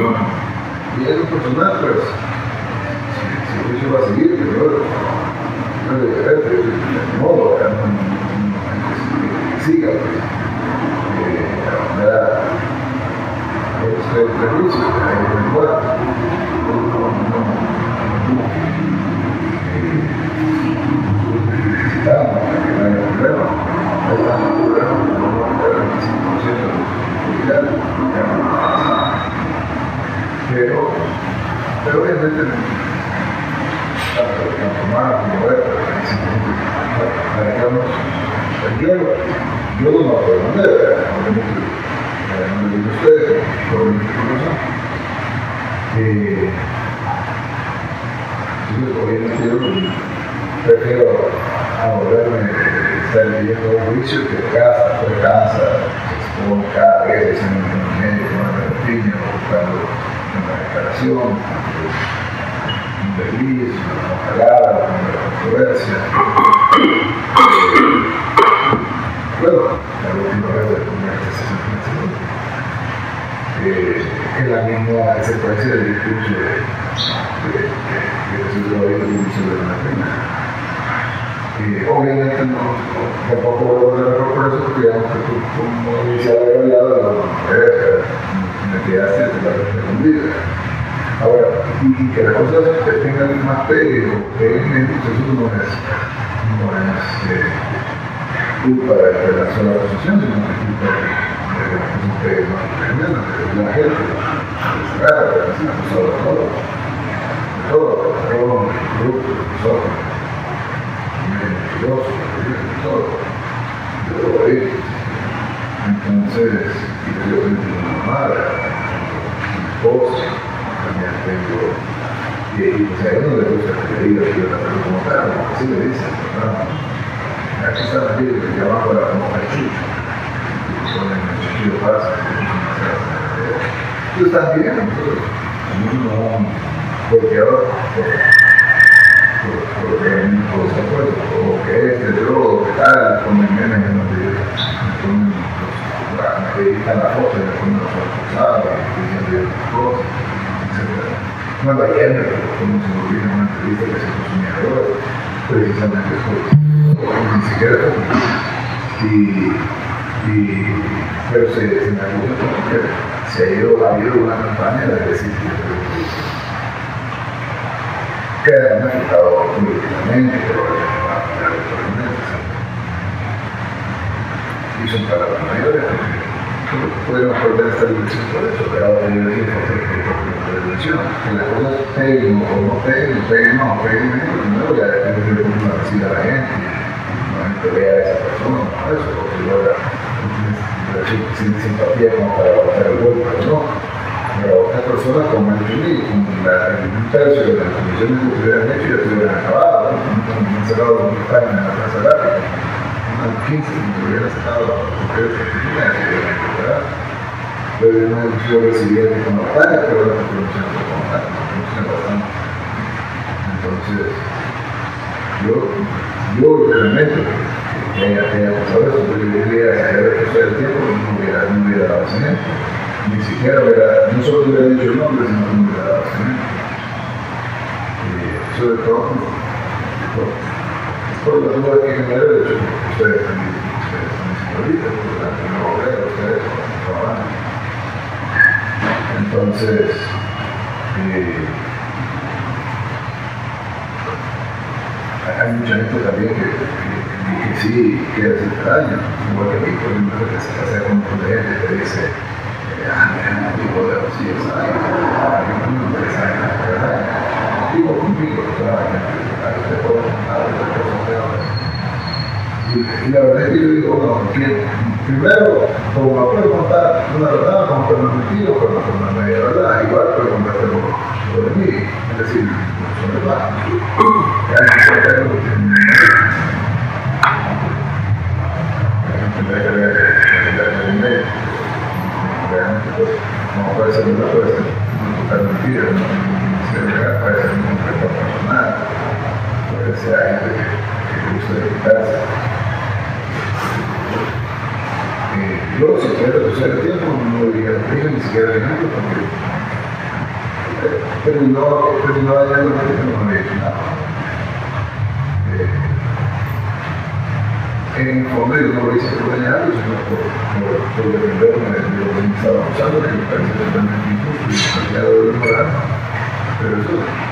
Y es un personal, pues, si el juicio va a seguir, pero no es diferente, de modo, que siga, pues, me da este prejuicio, que igual, necesitamos que no haya problema, hay tantos problemas que no vamos a tener el 5% de pero, pero obviamente tanto el campo humano como el manejamos el. Yo no lo mandar, obviamente, no le digo ustedes, por razón. Eh, entonces, obviamente yo prefiero abordarme estar leyendo un juicio que casa, pues cansa, se expone cada vez en un médico, en un buscando una declaración, un desliz, una palabra, una controversia. Bueno, la última vez de la eh, es la misma secuencia del discurso de, Jesús de el discurso de la pena. Eh, obviamente no, tampoco voy a volver a por eso porque digamos que como iniciado había hablado, la la. Ahora, y, que las cosas tengan más peso, en eso no es, no es eh, culpa de, la sola oposición, sino que es culpa de, de que de la gente, de la todo, de todo, de todo, todo, grupo, todo, de todo ello. Entonces, yo una madre, esposa, también tengo, y, y pues a uno le gusta que le diga que yo la tengo como tal, así le dicen, ¿verdad? Aquí está la vida que abajo la como chucho, son en el chuchillo pasa, Tú estás no, porque ahora, porque se fue, o que este, tal, nene, en los videos, me dedican la foto y me ponen los ojos cosas, etc. Nueva Allende, como se lo en una entrevista que se hizo soñador, precisamente eso, ni siquiera y, y pero se, me acusa porque se ha ido, ha habido una campaña de decir que además ha afectado políticamente, pero y son palabras mayores podemos volver a estar dirección por eso, pero ahora yo digo por dirección, que las cosas peguen o no peguen, peguen más o peguen menos, primero ya depende de cómo la recibe la gente, no la vea a esa persona, no eso, si logra sin simpatía como para bajar el golpe, no. Pero otras personas como el Juni, como un tercio de las comisiones que hubieran hecho ya estuvieran acabadas, no han cerrado los años en la Plaza Lápiz al 15 si hubiera estado porque ¿verdad? Pero no yo recibía de como tal, pero la promoción fue como tal, la bastante. Entonces, yo, yo realmente, que haya, haya pasado eso, yo diría que haber pasado el tiempo, no hubiera, no hubiera dado cemento. Ni siquiera hubiera, no solo hubiera dicho el nombre, sino que no hubiera dado cemento. Y sobre todo, por la duda que genera el hecho ustedes también, ustedes también que no creo, ustedes trabajan. Entonces, eh, hay mucha gente también que, que, que sí quiere hacer daño, igual que a mí, por ejemplo, que se hace con un gente que dice, ah, mira, no tipo de así, no contar. Y, la verdad es que yo digo, no, que primero, como me puedo contar una verdad, como con una mentira, con una media verdad, igual puedo contarte lo de mí, es decir. Realmente, pues, no puede ser puede no se puede ser un conflicto personal, puede ser gente que gusta de quitarse. Yo, si quiero reducir el tiempo, no diría lo ni siquiera el ejemplo, porque terminó, terminó en la que no había hecho nada. Eh, en fondo yo no lo hice por dañar, sino por, por, por defenderme de lo que me estaba pasando, que me parece totalmente injusto y demasiado de moral. Pero eso